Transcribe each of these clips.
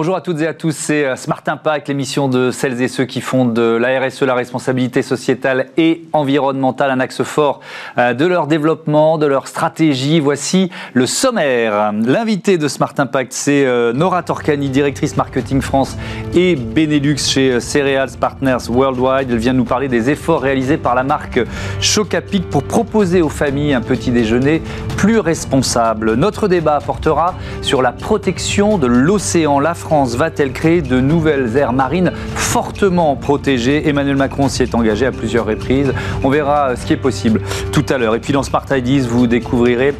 Bonjour à toutes et à tous, c'est euh, Smart Impact, l'émission de celles et ceux qui font de la RSE, la responsabilité sociétale et environnementale, un axe fort euh, de leur développement, de leur stratégie. Voici le sommaire. L'invité de Smart Impact, c'est euh, Nora Torcani, directrice marketing France et Benelux chez Cereals Partners Worldwide. Elle vient nous parler des efforts réalisés par la marque Chocapic pour proposer aux familles un petit déjeuner plus responsable. Notre débat portera sur la protection de l'océan. La France France va-t-elle créer de nouvelles aires marines fortement protégées? Emmanuel Macron s'y est engagé à plusieurs reprises. On verra ce qui est possible tout à l'heure. Et puis dans Smart Ideas, vous découvrirez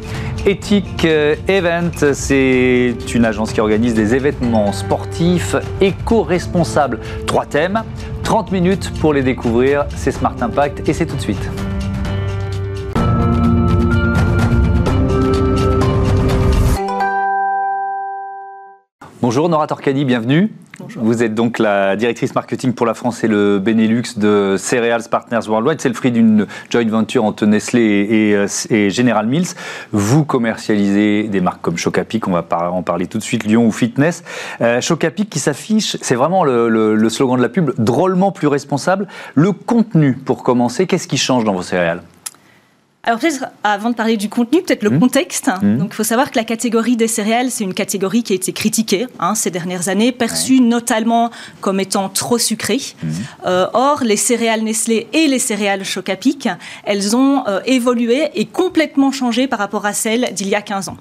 Ethic euh, Event. C'est une agence qui organise des événements sportifs éco-responsables. Trois thèmes, 30 minutes pour les découvrir. C'est Smart Impact et c'est tout de suite. Bonjour Nora Torcani, bienvenue. Bonjour. Vous êtes donc la directrice marketing pour la France et le Benelux de Cereals Partners Worldwide. C'est le fruit d'une joint venture entre Nestlé et, General Mills. Vous commercialisez des marques comme Chocapic, on va en parler tout de suite, Lyon ou Fitness. Euh, Chocapic qui s'affiche, c'est vraiment le, le slogan de la pub, drôlement plus responsable. Le contenu, pour commencer, qu'est-ce qui change dans vos céréales? Alors peut-être avant de parler du contenu, peut-être le mmh. contexte. Mmh. Donc il faut savoir que la catégorie des céréales, c'est une catégorie qui a été critiquée hein, ces dernières années, perçue notamment comme étant trop sucrée. Mmh. Euh, or, les céréales Nestlé et les céréales Chocapic, elles ont euh, évolué et complètement changé par rapport à celles d'il y a 15 ans.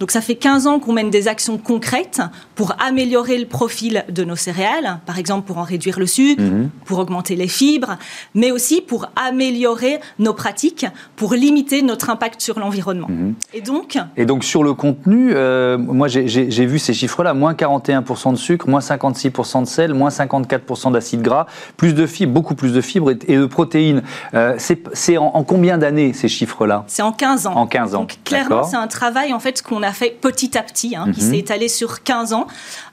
Donc ça fait 15 ans qu'on mène des actions concrètes pour améliorer le profil de nos céréales, par exemple pour en réduire le sucre, pour augmenter les fibres, mais aussi pour améliorer nos pratiques, pour limiter notre impact sur l'environnement. Mhm. Et donc Et donc sur le contenu, euh, moi j'ai vu ces chiffres-là, moins 41% de sucre, moins 56% de sel, moins 54% d'acide gras, plus de fibres, beaucoup plus de fibres et, de protéines. Euh, c'est en, combien d'années ces chiffres-là? C'est en 15 ans. En 15 ans. Donc clairement c'est un travail en fait qu'on a fait petit à petit, hein, qui mhm. s'est étalé sur 15 ans,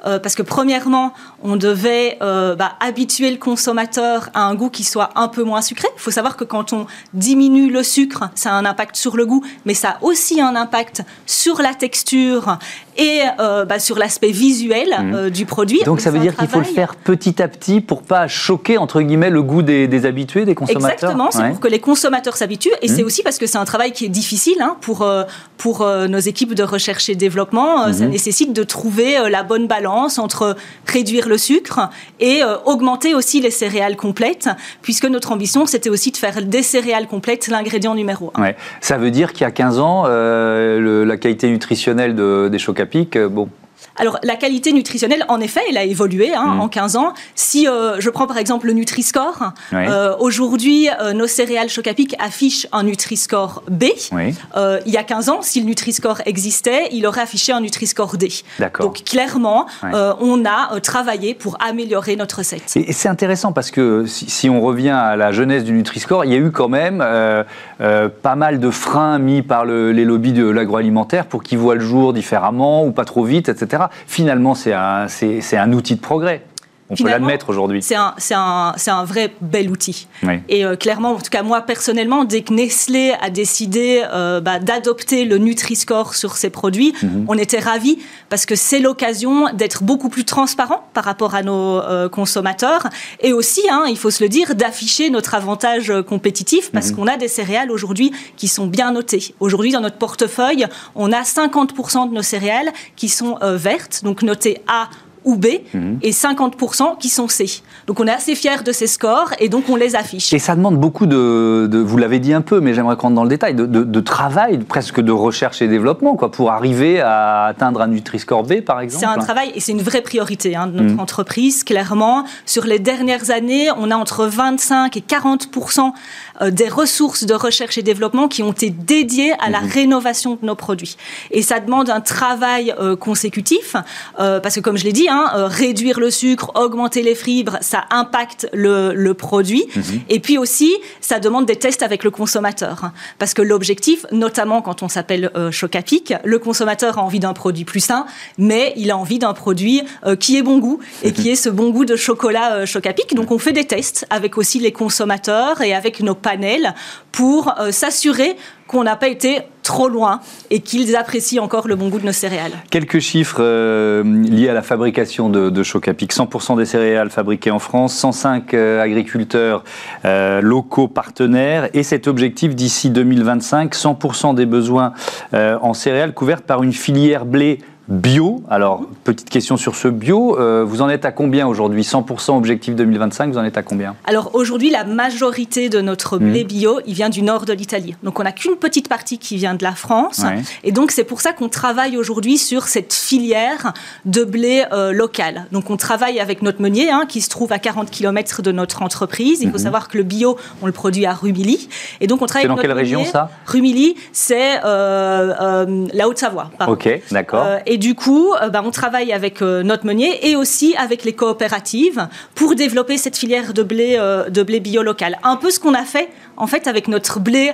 euh, parce que premièrement on devait bah, habituer le consommateur à un goût qui soit un peu moins sucré. Il faut savoir que quand on diminue le sucre, ça a un impact sur le goût, mais ça a aussi un impact sur la texture et euh, bah, sur l'aspect visuel mhm. euh, du produit. Donc ça veut dire qu'il faut le faire petit à petit pour pas choquer entre guillemets le goût des, habitués, des consommateurs. Exactement, c'est pour que les consommateurs s'habituent et c'est mhm. aussi parce que c'est un travail qui est difficile hein, pour euh, pour nos équipes de recherche et développement. Ça mhm. nécessite de trouver la bonne balance entre réduire le sucre et augmenter aussi les céréales complètes, puisque notre ambition c'était aussi de faire des céréales complètes l'ingrédient numéro un. Ouais. Ça veut dire qu'il y a 15 ans, la qualité nutritionnelle de, des chocolats pique, bon, alors, la qualité nutritionnelle, en effet, elle a évolué hein, mm. en 15 ans. Si euh, je prends par exemple le Nutri-Score, euh, aujourd'hui, euh, nos céréales Chocapic affichent un Nutri-Score B. il y a 15 ans, si le Nutri-Score existait, il aurait affiché un Nutri-Score D. Donc, clairement, on a travaillé pour améliorer notre recette. Et, c'est intéressant parce que si, on revient à la jeunesse du Nutri-Score, il y a eu quand même pas mal de freins mis par les lobbies de l'agroalimentaire pour qu'ils voient le jour différemment ou pas trop vite, etc. Finalement, c'est un, outil de progrès. On peut l'admettre aujourd'hui. C'est un, un, un, vrai bel outil. Et euh, clairement, en tout cas moi personnellement, dès que Nestlé a décidé euh, bah, d'adopter le Nutri-Score sur ses produits, mhm. on était ravis parce que c'est l'occasion d'être beaucoup plus transparent par rapport à nos euh, consommateurs et aussi, hein, il faut se le dire, d'afficher notre avantage compétitif parce mhm. qu'on a des céréales aujourd'hui qui sont bien notées. Aujourd'hui, dans notre portefeuille, on a 50% de nos céréales qui sont vertes, donc notées A ou B mhm. et 50% qui sont C. Donc on est assez fiers de ces scores et donc on les affiche. Et ça demande beaucoup de, vous l'avez dit un peu, mais j'aimerais qu'on rentre dans le détail, de, travail, presque de recherche et développement, quoi, pour arriver à atteindre un Nutri-Score B, par exemple. C'est un travail et c'est une vraie priorité hein, de notre mhm. entreprise, clairement. Sur les dernières années, on a entre 25 et 40% euh, des ressources de recherche et développement qui ont été dédiées à la mhm. rénovation de nos produits. Et ça demande un travail euh, consécutif, euh, parce que comme je l'ai dit, hein, réduire le sucre, augmenter les fibres, ça impacte le, produit. Mhm. Et puis aussi, ça demande des tests avec le consommateur. Hein. parce que l'objectif, notamment quand on s'appelle Chocapic, le consommateur a envie d'un produit plus sain, mais il a envie d'un produit qui ait bon goût et qui ait ce bon goût de chocolat Chocapic. Donc on fait des tests avec aussi les consommateurs et avec nos panel pour euh, s'assurer qu'on n'a pas été trop loin et qu'ils apprécient encore le bon goût de nos céréales. Quelques chiffres euh, liés à la fabrication de, Chocapic. 100% des céréales fabriquées en France, 105 euh, agriculteurs euh, locaux partenaires et cet objectif d'ici 2025, 100% des besoins en céréales couvertes par une filière blé bio. Alors, petite question sur ce bio. Euh, vous en êtes à combien aujourd'hui? 100% objectif 2025, vous en êtes à combien? Alors, aujourd'hui, la majorité de notre hmm. blé bio, il vient du nord de l'Italie. Donc, on n'a qu'une petite partie qui vient de la France. Et donc, c'est pour ça qu'on travaille aujourd'hui sur cette filière de blé euh, local. Donc, on travaille avec notre meunier, hein, qui se trouve à 40 km de notre entreprise. Il faut hmm. savoir que le bio, on le produit à Rumilly. Et donc, on travaille dans quelle région, ça? Rumilly, c'est euh, la Haute-Savoie. Ok, d'accord. Et du coup, euh, bah, on travaille avec euh, notre meunier et aussi avec les coopératives pour développer cette filière de blé, euh, de blé bio local. Un peu ce qu'on a fait en fait avec notre blé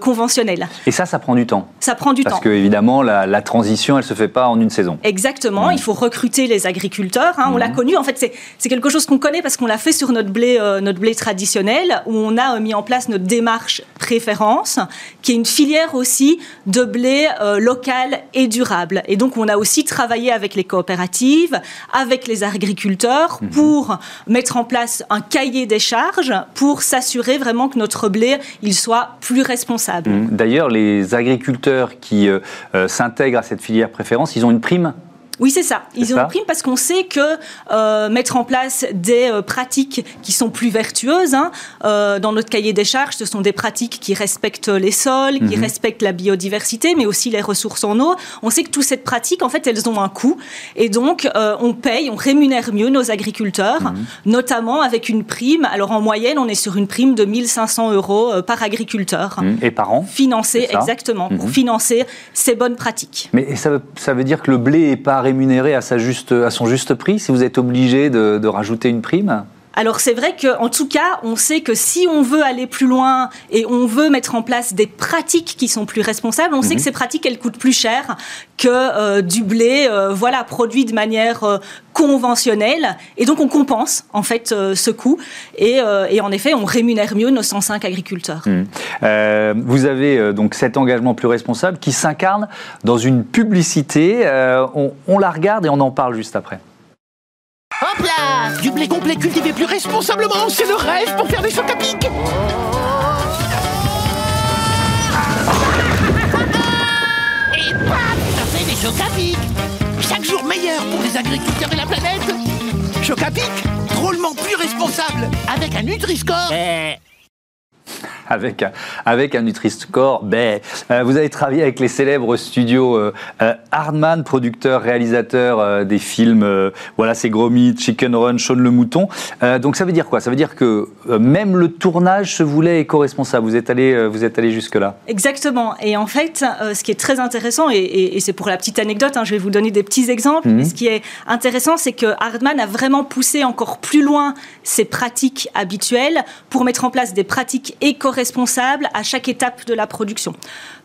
conventionnel. Et ça, ça prend du temps. Ça prend du temps. Parce que évidemment, la, transition, elle se fait pas en une saison. Exactement. Mm. Il faut recruter les agriculteurs. Hein. On l'a mm. connu. En fait, c'est quelque chose qu'on connaît parce qu'on l'a fait sur notre blé, notre blé traditionnel, où on a mis en place notre démarche préférence, qui est une filière aussi de blé local et durable. Et donc, on a aussi travaillé avec les coopératives, avec les agriculteurs mhm. pour mettre en place un cahier des charges pour s'assurer vraiment que notre blé il soit plus responsable. D'ailleurs, les agriculteurs qui euh, euh, s'intègrent à cette filière préférence, ils ont une prime oui, c'est ça. Ils ont une prime parce qu'on sait que euh, mettre en place des euh, pratiques qui sont plus vertueuses, hein, euh, dans notre cahier des charges, ce sont des pratiques qui respectent les sols, qui mhm. respectent la biodiversité, mais aussi les ressources en eau. On sait que toutes ces pratiques, en fait, elles ont un coût. Et donc, on paye, on rémunère mieux nos agriculteurs, mhm. notamment avec une prime. Alors, en moyenne, on est sur une prime de 1500 euros par agriculteur. Mhm. Et par an Financé, exactement, pour financer ces bonnes pratiques. Mais ça veut, ça veut dire que le blé est pas rémunéré à, son juste prix si vous êtes obligé de rajouter une prime? Alors c'est vrai qu'en tout cas, on sait que si on veut aller plus loin et on veut mettre en place des pratiques qui sont plus responsables, on sait que mhm. ces pratiques, elles coûtent plus cher que euh, du blé euh, voilà, produit de manière euh, conventionnelle. Et donc on compense en fait ce coût. Et, en effet, on rémunère mieux nos 105 agriculteurs. Mhm. vous avez donc cet engagement plus responsable qui s'incarne dans une publicité. on la regarde et on en parle juste après. Hop là Du blé complet cultivé plus responsablement, c'est le rêve pour faire des chocs à pic. Et bam Ça fait des chocs à pic. Chaque jour meilleur pour les agriculteurs et la planète. Choc à pic Drôlement plus responsable. Avec un Nutri-Score. Eh, avec, avec un Nutri-Score. Ben, vous avez travaillé avec les célèbres studios euh, euh, Hardman, producteur, réalisateur des films Voilà, c'est Gros Chicken Run, Shaun le Mouton. donc ça veut dire quoi? Ça veut dire que même le tournage se voulait éco-responsable. Vous êtes allé, vous êtes allé jusque-là? Exactement. Et en fait, ce qui est très intéressant, et, c'est pour la petite anecdote, hein, je vais vous donner des petits exemples, mhm. ce qui est intéressant, c'est que Hardman a vraiment poussé encore plus loin ses pratiques habituelles pour mettre en place des pratiques éco responsables à chaque étape de la production.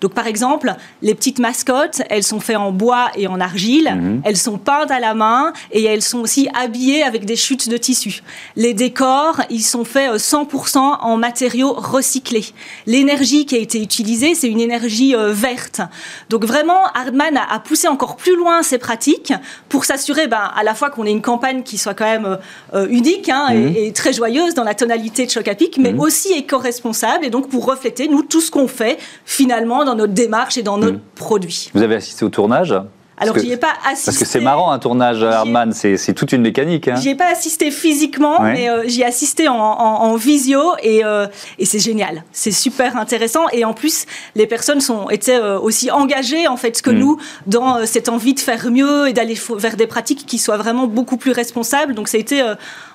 Donc par exemple, les petites mascottes, elles sont faites en bois et en argile, mhm. elles sont peintes à la main et elles sont aussi habillées avec des chutes de tissu. Les décors, ils sont faits 100% euh, en matériaux recyclés. L'énergie qui a été utilisée, c'est une énergie euh, verte. Donc vraiment, Hardman a, poussé encore plus loin ces pratiques pour s'assurer ben, à la fois qu'on ait une campagne qui soit quand même euh, unique hein, mhm. et, très joyeuse dans la tonalité de Choc à Pic, mais mhm. aussi éco-responsable et donc pour refléter, nous, tout ce qu'on fait finalement dans notre démarche et dans notre hmm. produit. Vous avez assisté au tournage? Alors, j'y ai pas assisté. Parce que c'est marrant un tournage, Arman, c'est toute une mécanique. Hein. J'y ai pas assisté physiquement, mais euh, j'y ai assisté en, visio euh, et, c'est génial. C'est super intéressant et en plus, les personnes sont, étaient euh, aussi engagées en fait que hmm. nous dans cette envie de faire mieux et d'aller vers des pratiques qui soient vraiment beaucoup plus responsables. Donc ça a été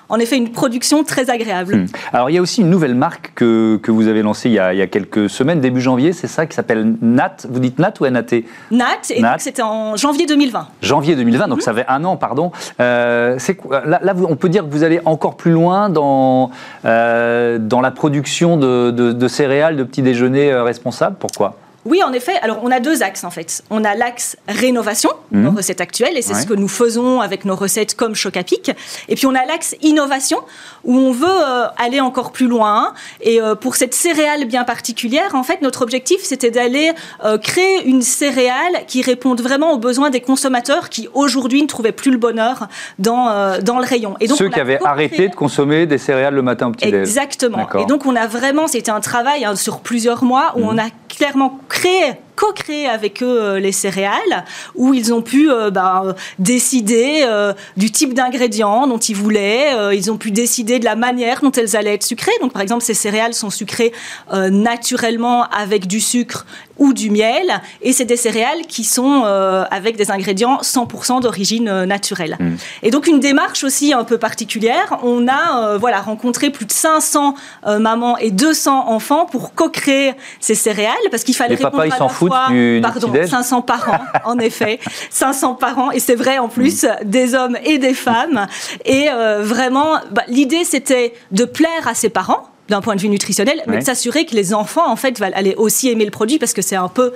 en effet une production très agréable. Hmm. Alors il y a aussi une nouvelle marque que, que vous avez lancée il y, a, il y, a, quelques semaines, début janvier, c'est ça, qui s'appelle Nat. Vous dites Nat ou NAT Nat, et c'était en janvier 2020. Janvier 2020, donc mhm. ça fait un an, pardon. Euh, là, là, on peut dire que vous allez encore plus loin dans, euh, dans la production de, de, céréales, de petits déjeuners euh, responsables? Pourquoi? Oui, en effet. Alors, on a deux axes, en fait. On a l'axe rénovation, mmh. nos recettes actuelles, et c'est ce que nous faisons avec nos recettes comme Choc à Pic. Et puis, on a l'axe innovation, où on veut euh, aller encore plus loin. Et euh, pour cette céréale bien particulière, en fait, notre objectif, c'était d'aller euh, créer une céréale qui réponde vraiment aux besoins des consommateurs qui, aujourd'hui, ne trouvaient plus le bonheur dans, dans le rayon. Et donc, Ceux qui avaient arrêté de consommer des céréales le matin au petit-déj. Exactement. Et donc, on a vraiment, c'était un travail hein, sur plusieurs mois où mmh. on a clairement créé re co-créer avec eux euh, les céréales, où ils ont pu euh, ben, décider euh, du type d'ingrédients dont ils voulaient, ils ont pu décider de la manière dont elles allaient être sucrées. Donc par exemple, ces céréales sont sucrées naturellement avec du sucre ou du miel, et c'est des céréales qui sont avec des ingrédients 100% d'origine naturelle. Mmh. Et donc une démarche aussi un peu particulière, on a voilà rencontré plus de 500 mamans et 200 enfants pour co-créer ces céréales, parce qu'il fallait répondre pardon, 500 par an, en effet. 500 par an, et c'est vrai en plus, des hommes et des femmes. Et euh, vraiment, bah, l'idée, c'était de plaire à ses parents d'un point de vue nutritionnel, mais de s'assurer que les enfants, en fait, allaient aussi aimer le produit, parce que c'est un peu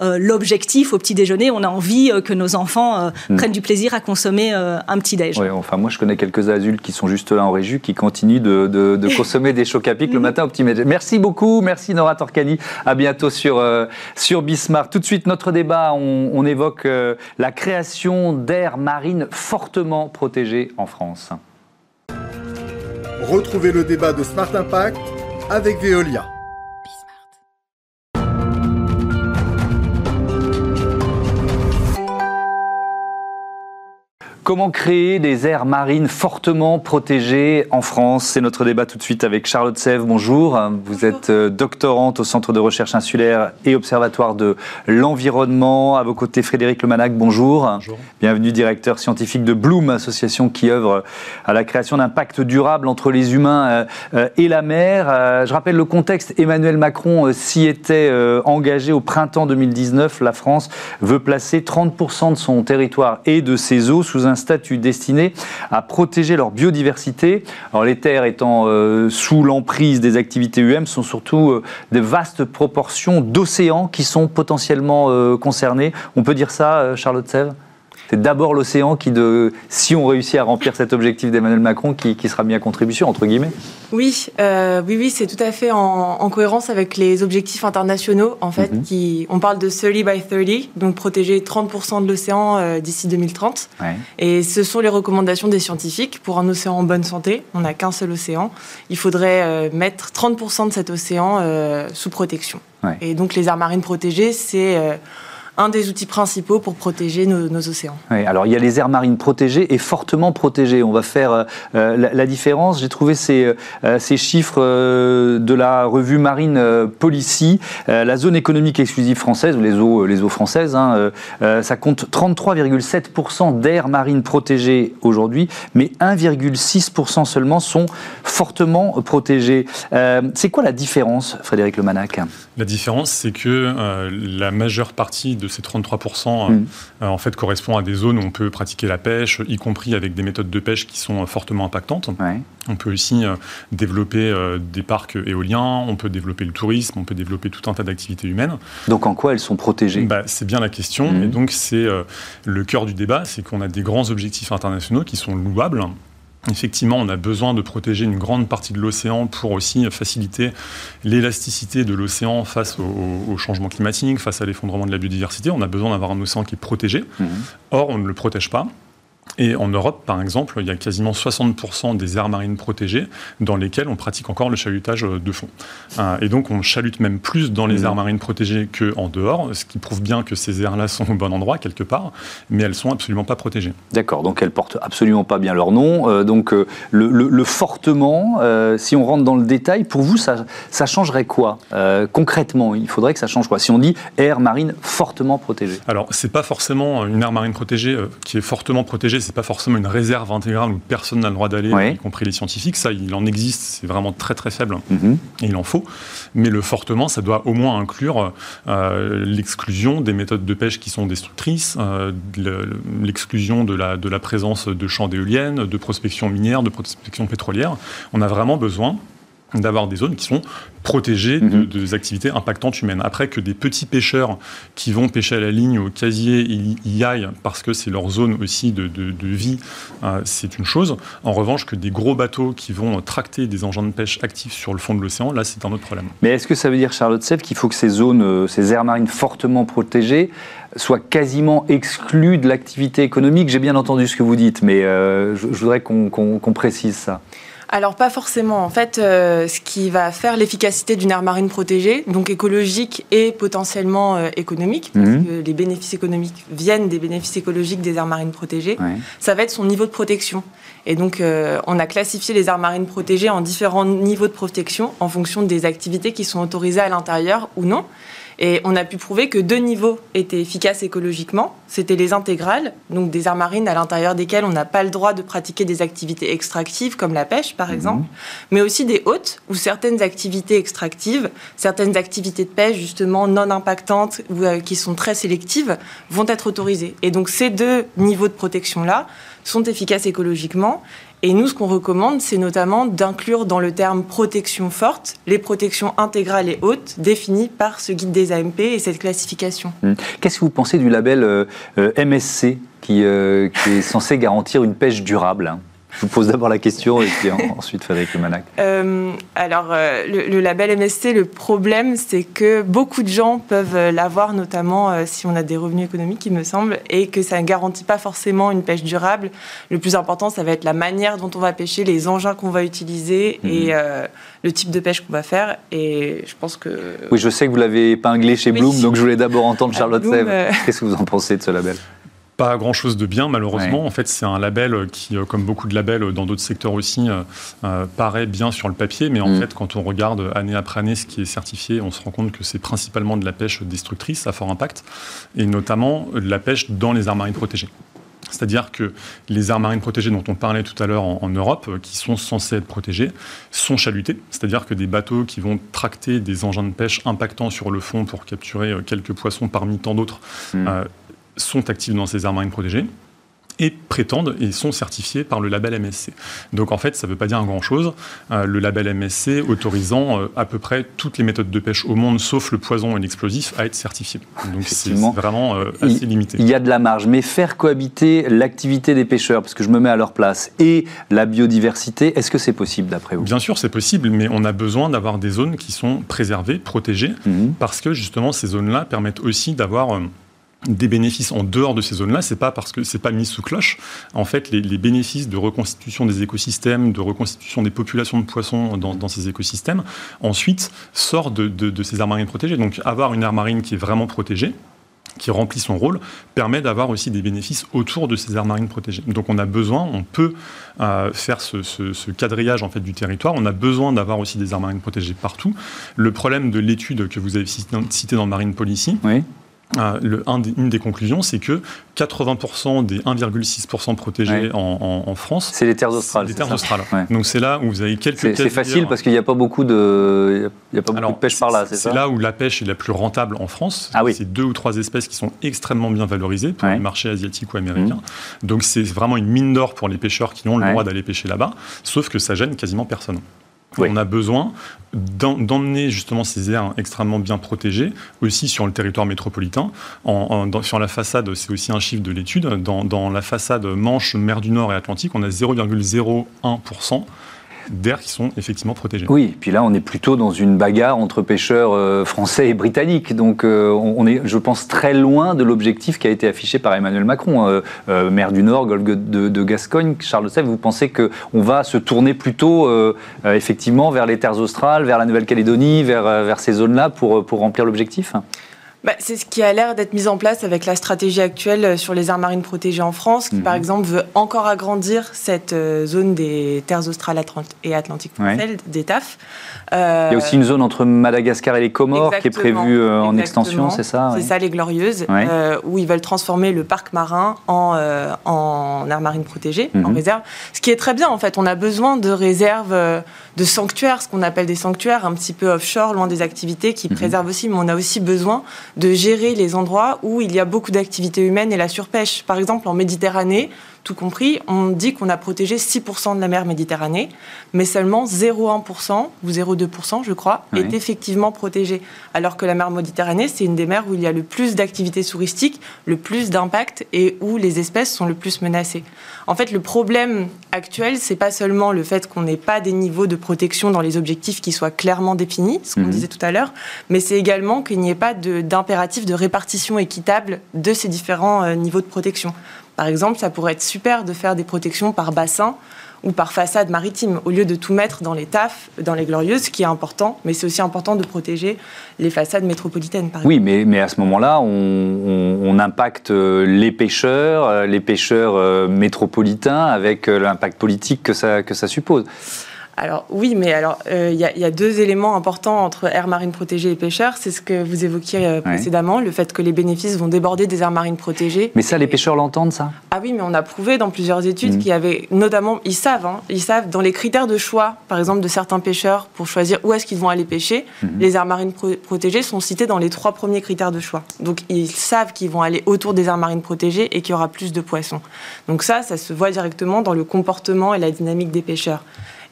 euh, l'objectif au petit déjeuner. On a envie euh, que nos enfants euh, hmm. prennent du plaisir à consommer un petit déjeuner. enfin, moi, je connais quelques adultes qui sont juste là en régie, qui continuent de, consommer des chocs à pic le matin au petit déjeuner. Merci beaucoup. Merci Nora Torcani. À bientôt sur, sur Bismarck. Tout de suite, notre débat, on, on évoque la création d'aires marines fortement protégées en France. Retrouvez le débat de Smart Impact avec Veolia. Comment créer des aires marines fortement protégées en France C'est notre débat tout de suite avec Charlotte Sèvres. Bonjour. Vous êtes euh, doctorante au Centre de recherche insulaire et observatoire de l'environnement. À vos côtés, Frédéric Lemanac. Bonjour. Bonjour. Bienvenue, directeur scientifique de Bloom, association qui œuvre à la création d'un pacte durable entre les humains euh, euh, et la mer. Je rappelle le contexte. Emmanuel Macron s'y était engagé au printemps 2019. La France veut placer 30% de son territoire et de ses eaux sous un statut destiné à protéger leur biodiversité. Alors les terres étant euh, sous l'emprise des activités UM sont surtout euh, de vastes proportions d'océans qui sont potentiellement euh, concernés. On peut dire ça, Charlotte Sèvres? C'est d'abord l'océan qui, de, si on réussit à remplir cet objectif d'Emmanuel Macron, qui, sera mis à contribution, entre guillemets. Oui, euh, oui, oui, c'est tout à fait en, cohérence avec les objectifs internationaux. En fait, mhm. qui, on parle de 30 by 30, donc protéger 30% de l'océan euh, d'ici 2030. Et ce sont les recommandations des scientifiques pour un océan en bonne santé. On n'a qu'un seul océan. Il faudrait euh, mettre 30% de cet océan sous protection. Et donc les aires marines protégées, c'est un des outils principaux pour protéger nos, océans. Oui, alors il y a les aires marines protégées et fortement protégées. On va faire euh, euh, la, différence. J'ai trouvé ces, euh, ces chiffres de la revue Marine Policy. la zone économique exclusive française, ou les eaux, les eaux françaises, hein, ça compte 33,7% d'aires marines protégées aujourd'hui, mais 1,6% seulement sont fortement protégées. c'est quoi la différence, Frédéric Lemanac La différence, c'est que la majeure partie de ces 33% euh, mm. euh, en fait correspond à des zones où on peut pratiquer la pêche, y compris avec des méthodes de pêche qui sont euh, fortement impactantes. On peut aussi développer des parcs éoliens, on peut développer le tourisme, on peut développer tout un tas d'activités humaines. Donc en quoi elles sont protégées? Bah, C'est bien la question. Mm. Et donc c'est le cœur du débat, c'est qu'on a des grands objectifs internationaux qui sont louables, Effectivement, on a besoin de protéger une grande partie de l'océan pour aussi faciliter l'élasticité de l'océan face au, changement climatique, face à l'effondrement de la biodiversité. On a besoin d'avoir un océan qui est protégé. Mmh. Or, on ne le protège pas. Et en Europe, par exemple, il y a quasiment 60% des aires marines protégées dans lesquelles on pratique encore le chalutage euh, de fond. Euh, et donc, on chalute même plus dans les mmh. aires marines protégées qu'en dehors, ce qui prouve bien que ces aires-là sont au bon endroit, quelque part, mais elles sont absolument pas protégées. D'accord, donc elles portent absolument pas bien leur nom. Euh, donc, le, fortement, si on rentre dans le détail, pour vous, ça, ça changerait quoi concrètement? Il faudrait que ça change quoi? Si on dit aire marine fortement protégée Alors, c'est pas forcément une aire marine protégée qui est fortement protégée c'est pas forcément une réserve intégrale où personne n'a le droit d'aller, y compris les scientifiques. Ça, il en existe, c'est vraiment très très faible, mhm. et il en faut. Mais le fortement, ça doit au moins inclure euh, l'exclusion des méthodes de pêche qui sont destructrices, euh, l'exclusion de la, de la présence de champs d'éoliennes, de prospection minière, de prospection pétrolière. On a vraiment besoin d'avoir des zones qui sont protégées de, mhm. des activités impactantes humaines. Après que des petits pêcheurs qui vont pêcher à la ligne au casier y, aillent parce que c'est leur zone aussi de, vie, euh, c'est une chose. En revanche, que des gros bateaux qui vont tracter des engins de pêche actifs sur le fond de l'océan, là, c'est un autre problème. Mais est-ce que ça veut dire, Charlotte Seff, qu'il faut que ces zones, euh, ces aires marines fortement protégées soient quasiment exclues de l'activité économique? J'ai bien entendu ce que vous dites, mais euh, je, voudrais qu'on précise ça. Alors pas forcément. En fait, euh, ce qui va faire l'efficacité d'une aire marine protégée, donc écologique et potentiellement euh, économique, parce mhm. que les bénéfices économiques viennent des bénéfices écologiques des aires marines protégées, ça va être son niveau de protection. Et donc, euh, on a classifié les aires marines protégées en différents niveaux de protection en fonction des activités qui sont autorisées à l'intérieur ou non. Et on a pu prouver que deux niveaux étaient efficaces écologiquement. C'était les intégrales, donc des aires marines à l'intérieur desquelles on n'a pas le droit de pratiquer des activités extractives comme la pêche par mhm. exemple, mais aussi des hautes où certaines activités extractives, certaines activités de pêche justement non impactantes ou euh, qui sont très sélectives vont être autorisées. Et donc ces deux niveaux de protection-là sont efficaces écologiquement et nous, ce qu'on recommande, c'est notamment d'inclure dans le terme protection forte les protections intégrales et hautes définies par ce guide des AMP et cette classification. Hum. Qu'est-ce que vous pensez du label euh, euh, MSC qui, euh, qui, est censé garantir une pêche durable hein? Je vous pose d'abord la question et puis ensuite Frédéric Le Manac. Euh, alors, euh, le, label MSC, le problème, c'est que beaucoup de gens peuvent l'avoir, notamment euh, si on a des revenus économiques, il me semble, et que ça ne garantit pas forcément une pêche durable. Le plus important, ça va être la manière dont on va pêcher, les engins qu'on va utiliser et mhm. le type de pêche qu'on va faire. Et je pense que. Oui, je sais que vous l'avez épinglé chez Bloom, donc je voulais d'abord entendre Charlotte Sèvres. Qu'est-ce que vous en pensez de ce label? Pas grand-chose de bien, malheureusement. En fait, c'est un label qui, euh, comme beaucoup de labels dans d'autres secteurs aussi, euh, euh, paraît bien sur le papier, mais en mm. fait, quand on regarde année après année ce qui est certifié, on se rend compte que c'est principalement de la pêche destructrice à fort impact, et notamment de la pêche dans les aires marines protégées. C'est-à-dire que les aires marines protégées dont on parlait tout à l'heure en, Europe, qui sont censées être protégées, sont chalutées. C'est-à-dire que des bateaux qui vont tracter des engins de pêche impactants sur le fond pour capturer quelques poissons parmi tant d'autres mm sont actifs dans ces aires marines protégées et prétendent et sont certifiés par le label MSC. Donc en fait, ça ne veut pas dire grand-chose. Euh, le label MSC autorisant euh, à peu près toutes les méthodes de pêche au monde, sauf le poison et l'explosif, à être certifiés. Donc c'est vraiment euh, assez limité. Il y a de la marge, mais faire cohabiter l'activité des pêcheurs, parce que je me mets à leur place, et la biodiversité, est-ce que c'est possible d'après vous? Bien sûr, c'est possible, mais on a besoin d'avoir des zones qui sont préservées, protégées, mhm. parce que justement ces zones-là permettent aussi d'avoir des bénéfices en dehors de ces zones-là, c'est pas parce que c'est pas mis sous cloche. En fait, les, bénéfices de reconstitution des écosystèmes, de reconstitution des populations de poissons dans, ces écosystèmes, ensuite sortent de, ces aires marines protégées. Donc, avoir une aire marine qui est vraiment protégée, qui remplit son rôle, permet d'avoir aussi des bénéfices autour de ces aires marines protégées. Donc on a besoin, on peut euh, faire ce, quadrillage en fait du territoire, on a besoin d'avoir aussi des aires marines protégées partout. Le problème de l'étude que vous avez citée dans Marine Policy, oui. Euh, le, une des conclusions, c'est que 80% des 1,6% protégés en, France, c'est les terres australes. Les terres australes. Donc c'est là où vous avez quelques. C'est facile parce qu'il n'y a pas beaucoup de, y a pas beaucoup de pêche par là, c'est ça C'est là où la pêche est la plus rentable en France. Ah oui. C'est deux ou trois espèces qui sont extrêmement bien valorisées pour les marchés asiatiques ou américains. Mmh. Donc c'est vraiment une mine d'or pour les pêcheurs qui ont le droit d'aller pêcher là-bas, sauf que ça gêne quasiment personne. On a besoin d'emmener justement ces aires extrêmement bien protégées aussi sur le territoire métropolitain. sur la façade, c'est aussi un chiffre de l'étude, dans, la façade Manche, mer du Nord et Atlantique, on a 0,01% d'air qui sont effectivement protégés. Oui, puis là on est plutôt dans une bagarre entre pêcheurs euh, français et britanniques, donc euh, on, est, je pense, très loin de l'objectif qui a été affiché par Emmanuel Macron. Euh, maire du Nord, Golfe de, Gascogne, Charles Sèvres, vous pensez qu'on va se tourner plutôt effectivement vers les terres australes, vers la Nouvelle-Calédonie, vers, vers ces zones-là pour remplir l'objectif? Bah, c'est ce qui a l'air d'être mis en place avec la stratégie actuelle euh, sur les aires marines protégées en France, qui par mhm. exemple veut encore agrandir cette euh, zone des terres australes et atlantiques françaises, des TAF. Euh, Il y a aussi une zone entre Madagascar et les Comores qui est prévue en extension, c'est ça C'est ça, les Glorieuses, où ils veulent transformer le parc marin en, en aire marine protégée, en mhm. réserve. Ce qui est très bien en fait. On a besoin de réserves, de sanctuaires, ce qu'on appelle des sanctuaires un petit peu offshore, loin des activités, qui mhm. préservent aussi, mais on a aussi besoin de gérer les endroits où il y a beaucoup d'activités humaines et la surpêche. Par exemple, en Méditerranée, tout compris, on dit qu'on a protégé 6% de la mer Méditerranée, mais seulement 0,1% ou 0,2%, je crois, est effectivement protégé. Alors que la mer Méditerranée, c'est une des mers où il y a le plus d'activités touristiques, le plus d'impact et où les espèces sont le plus menacées. En fait, le problème actuel, c'est pas seulement le fait qu'on n'ait pas des niveaux de protection dans les objectifs qui soient clairement définis, ce qu'on mhm. disait tout à l'heure, mais c'est également qu'il n'y ait pas d'impératif de, répartition équitable de ces différents euh, niveaux de protection. Par exemple, ça pourrait être super de faire des protections par bassin ou par façade maritime, au lieu de tout mettre dans les TAF, dans les glorieuses, ce qui est important, mais c'est aussi important de protéger les façades métropolitaines, par Oui, mais, mais à ce moment-là, on, impacte euh, les pêcheurs, euh, les pêcheurs euh, métropolitains, avec l'impact politique que ça, que ça suppose. Alors oui, mais alors euh, il y, a deux éléments importants entre aires marines protégées et pêcheurs. C'est ce que vous évoquiez euh, précédemment, le fait que les bénéfices vont déborder des aires marines protégées. Mais ça, les pêcheurs l'entendent, ça? Ah oui, mais on a prouvé dans plusieurs études mmh. qu'il y avait notamment, ils savent, hein, ils savent dans les critères de choix, par exemple de certains pêcheurs pour choisir où est-ce qu'ils vont aller pêcher, mmh. les aires marines protégées sont citées dans les trois premiers critères de choix. Donc ils savent qu'ils vont aller autour des aires marines protégées et qu'il y aura plus de poissons. Donc ça, ça se voit directement dans le comportement et la dynamique des pêcheurs.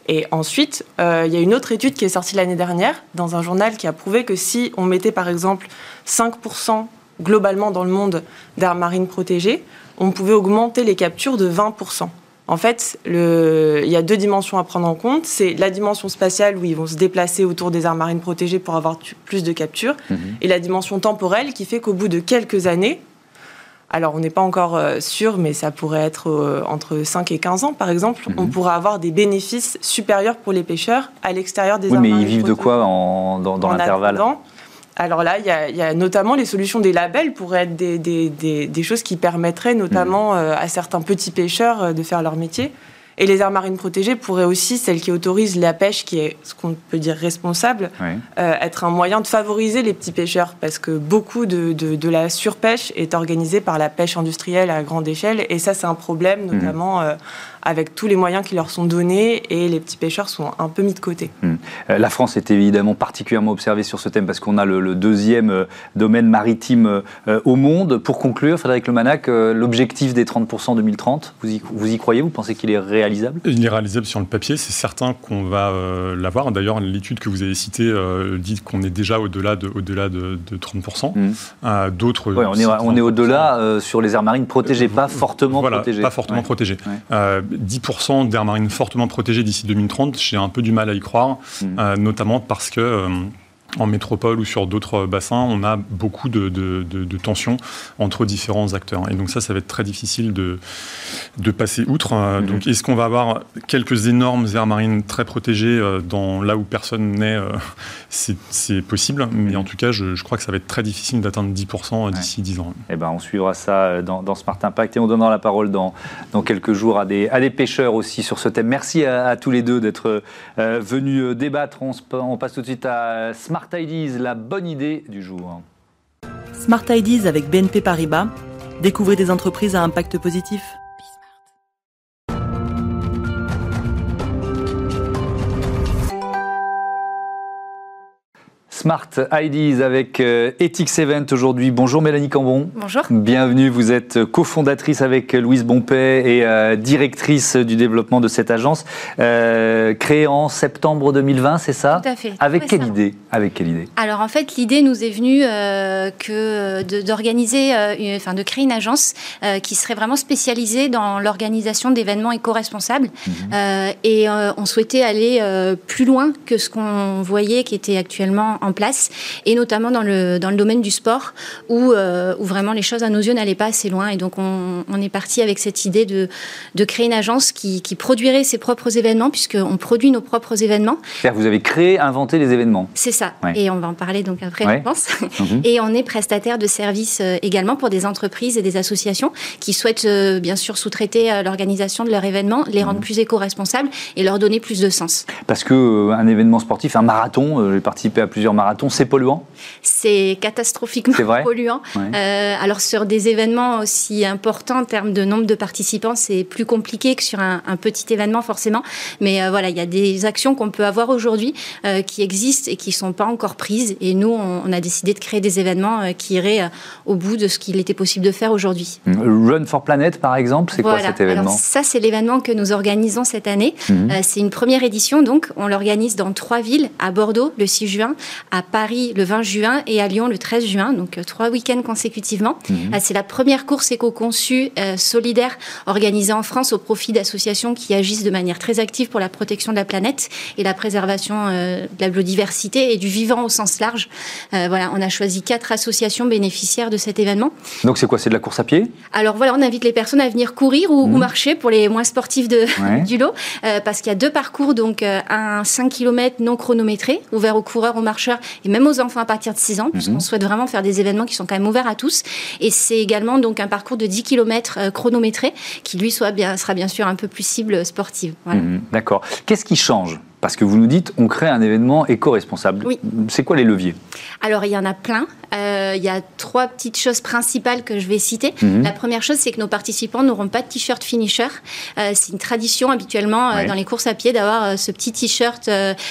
Et ensuite, euh, il y a une autre étude qui est sortie l'année dernière dans un journal qui a prouvé que si on mettait par exemple 5% globalement dans le monde d'aires marines protégées, on pouvait augmenter les captures de 20%. En fait, le... il y a deux dimensions à prendre en compte. C'est la dimension spatiale où ils vont se déplacer autour des aires marines protégées pour avoir plus de captures, mhm. et la dimension temporelle qui fait qu'au bout de quelques années, alors, on n'est pas encore euh, sûr, mais ça pourrait être euh, entre 5 et 15 ans, par exemple. On mhm. pourra avoir des bénéfices supérieurs pour les pêcheurs à l'extérieur des oui, mais ils vivent de quoi dans, l'intervalle alors là, il y, a, notamment les solutions des labels pourraient être des, choses qui permettraient notamment mhm. euh, à certains petits pêcheurs de faire leur métier. Et les aires marines protégées pourraient aussi, celles qui autorisent la pêche, qui est ce qu'on peut dire responsable, euh, être un moyen de favoriser les petits pêcheurs, parce que beaucoup de, de, la surpêche est organisée par la pêche industrielle à grande échelle, et ça c'est un problème, mmh. notamment euh, avec tous les moyens qui leur sont donnés et les petits pêcheurs sont un peu mis de côté. Hmm. Euh, la France est évidemment particulièrement observée sur ce thème parce qu'on a le, deuxième domaine maritime au monde. Pour conclure, Frédéric Lemanac, l'objectif des 30% 2030, vous y, vous y croyez? Vous pensez qu'il est réalisable Il est réalisable sur le papier, c'est certain qu'on va l'avoir. D'ailleurs, l'étude que vous avez citée dit qu'on est déjà au-delà de, au -delà de, 30%. Hmm. D'autres. on est, on est au-delà sur les aires marines protégées, pas fortement voilà, protégées. Pas fortement protégées. 10% d'aires marines fortement protégées d'ici 2030, j'ai un peu du mal à y croire, mmh. euh, notamment parce que euh, en métropole ou sur d'autres bassins, on a beaucoup de, tensions entre différents acteurs. Et donc ça, ça va être très difficile de, passer outre. Euh, mhm. Donc est-ce qu'on va avoir quelques énormes aires marines très protégées euh, dans, là où personne n'est euh, C'est possible, mais en tout cas, je, crois que ça va être très difficile d'atteindre 10% d'ici 10 ans. Eh ben, on suivra ça dans, Smart Impact et on donnera la parole dans, dans quelques jours à des, à des pêcheurs aussi sur ce thème. Merci à, tous les deux d'être venus débattre. On, on passe tout de suite à Smart Smart Ideas, la bonne idée du jour. Smart Ideas avec BNP Paribas. Découvrez des entreprises à impact positif. Smart Ideas avec euh, Ethics Event aujourd'hui. Bonjour Mélanie Cambon. Bonjour. Bienvenue, vous êtes cofondatrice avec Louise Bompet et euh, directrice du développement de cette agence, euh, créée en septembre 2020, c'est ça? Tout à fait. Avec quelle idée? Avec quelle idée? Alors en fait, l'idée nous est venue que d'organiser, enfin de créer une agence qui serait vraiment spécialisée dans l'organisation d'événements éco-responsables. Mhm. et on souhaitait aller plus loin que ce qu'on voyait qui était actuellement en place, et notamment dans le, dans le domaine du sport, où, euh, où vraiment les choses à nos yeux n'allaient pas assez loin. Et donc on, on est parti avec cette idée de, de créer une agence qui, qui produirait ses propres événements, puisqu'on produit nos propres événements. C'est-à-dire vous avez créé, inventé les événements. C'est ça. Et on va en parler donc après, je pense. Mhm. Et on est prestataire de services euh, également pour des entreprises et des associations qui souhaitent euh, bien sûr sous-traiter l'organisation de leurs événements, les rendre mhm. plus éco-responsables et leur donner plus de sens. Parce que un événement sportif, un marathon, j'ai participé à plusieurs marathons marathon, c'est polluant C'est catastrophiquement polluant. alors sur des événements aussi importants en termes de nombre de participants, c'est plus compliqué que sur un, petit événement forcément. Mais voilà, il y a des actions qu'on peut avoir aujourd'hui qui existent et qui ne sont pas encore prises. Et nous, on, a décidé de créer des événements qui iraient au bout de ce qu'il était possible de faire aujourd'hui. Run for Planet, par exemple, c'est quoi cet événement Ça, c'est l'événement que nous organisons cette année. Mhm. c'est une première édition, donc on l'organise dans trois villes, à Bordeaux le 6 juin, à Paris le 20 juin et à Lyon le 13 juin, donc trois week-ends consécutivement. Mhm. c'est la première course éco-conçue solidaire organisée en France au profit d'associations qui agissent de manière très active pour la protection de la planète et la préservation de la biodiversité et du vivant au sens large. voilà, on a choisi quatre associations bénéficiaires de cet événement. Donc c'est quoi? C'est de la course à pied? Alors voilà, on invite les personnes à venir courir ou, mhm. marcher pour les moins sportifs de, du lot, euh, parce qu'il y a deux parcours, donc euh, un 5 km non chronométré, ouvert aux coureurs, aux marcheurs et même aux enfants à partir de 6 ans, puisqu'on mhm. souhaite vraiment faire des événements qui sont quand même ouverts à tous. Et c'est également donc un parcours de 10 km euh, chronométré, qui lui soit bien, sera bien sûr un peu plus cible sportive. Mhm. D'accord. Qu'est-ce qui change? Parce que vous nous dites, on crée un événement éco-responsable. Oui. C'est quoi les leviers? Alors, il y en a plein. Euh, il y a trois petites choses principales que je vais citer. Mhm. La première chose, c'est que nos participants n'auront pas de t-shirt finisher. Euh, c'est une tradition habituellement euh, dans les courses à pied d'avoir ce petit t-shirt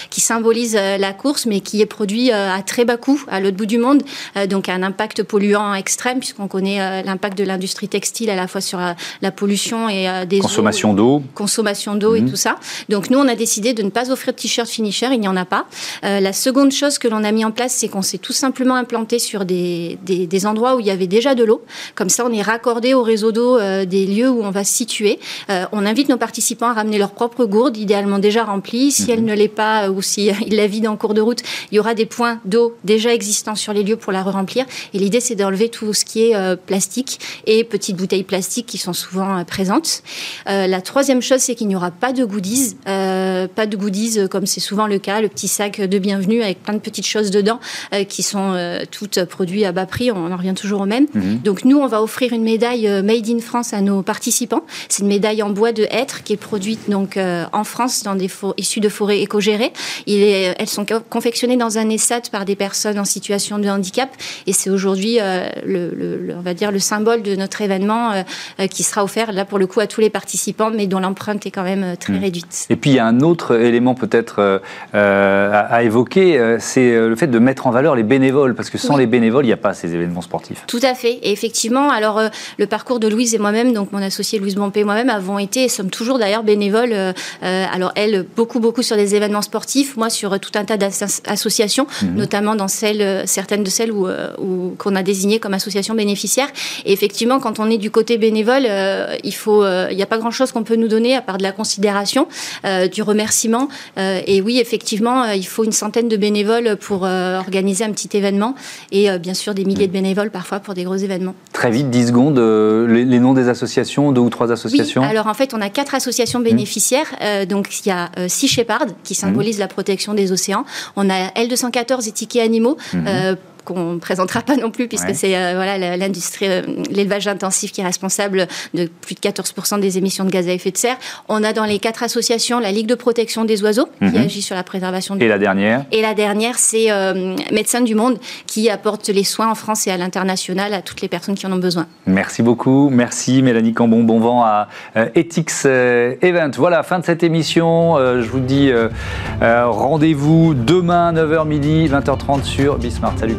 qui symbolise la course, mais qui est produit à très bas coût à l'autre bout du monde, donc un impact polluant extrême, puisqu'on connaît l'impact de l'industrie textile à la fois sur la pollution et des consommation d'eau, consommation d'eau et mhm. tout ça. Donc nous, on a décidé de ne pas offrir de t-shirt finisher, il n'y en a pas. la seconde chose que l'on a mis en place, c'est qu'on s'est tout simplement implanté sur des, des, endroits où il y avait déjà de l'eau. Comme ça, on est raccordé au réseau d'eau euh, des lieux où on va se situer. Euh, on invite nos participants à ramener leur propre gourde, idéalement déjà remplie. Si elle mhm. ne l'est pas ou si ils la vident en cours de route, il y aura des points d'eau déjà existants sur les lieux pour la re-remplir. Et l'idée, c'est d'enlever tout ce qui est euh, plastique et petites bouteilles plastiques qui sont souvent présentes. la troisième chose, c'est qu'il n'y aura pas de goodies. pas de goodies comme c'est souvent le cas, le petit sac de bienvenue avec plein de petites choses dedans qui sont toutes produits à bas prix, on en revient toujours au même. Mhm. Donc nous, on va offrir une médaille euh, Made in France à nos participants. C'est une médaille en bois de hêtre qui est produite donc euh, en France dans des issues de forêts éco-gérées. elles sont confectionnées dans un ESAT par des personnes en situation de handicap et c'est aujourd'hui euh, le, on va dire le symbole de notre événement qui sera offert là pour le coup à tous les participants, mais dont l'empreinte est quand même très mhm. réduite. Et puis il y a un autre élément peut-être à, évoquer, c'est le fait de mettre en valeur les bénévoles parce que sans les bénévoles bénévoles, il n'y a pas ces événements sportifs. Tout à fait. Et effectivement, alors euh, le parcours de Louise et moi-même, donc mon associé Louise Bompé et moi-même, avons été et sommes toujours d'ailleurs bénévoles. Euh, euh, alors elle, beaucoup, beaucoup sur des événements sportifs, moi sur tout un tas d'associations, mhm. notamment dans celles, certaines de celles où, qu'on a désignées comme associations bénéficiaires. Et effectivement, quand on est du côté bénévole, il faut, il n'y a pas grand-chose qu'on peut nous donner à part de la considération, du remerciement. et oui, effectivement, il faut une centaine de bénévoles pour organiser un petit événement. Et euh, bien sûr des milliers de bénévoles parfois pour des gros événements. Très vite, 10 secondes, euh, les, noms des associations, deux ou trois associations oui, Alors en fait, on a quatre associations bénéficiaires. Euh, donc il y a Sea Shepherd qui symbolise la protection des océans. On a L214 et Animaux. Mhm qu'on ne présentera pas non plus, puisque c'est euh, voilà, l'industrie, euh, l'élevage intensif qui est responsable de plus de 14% des émissions de gaz à effet de serre. On a dans les quatre associations la Ligue de protection des oiseaux, qui mhm. agit sur la préservation Et la dernière? Et la dernière, c'est euh, Médecins du Monde, qui apporte les soins en France et à l'international à toutes les personnes qui en ont besoin. Merci beaucoup. Merci Mélanie Cambon. Bon vent à Ethics Event. Voilà, fin de cette émission. je vous dis rendez-vous demain, 9h midi, 20h30 sur Bismart. Salut.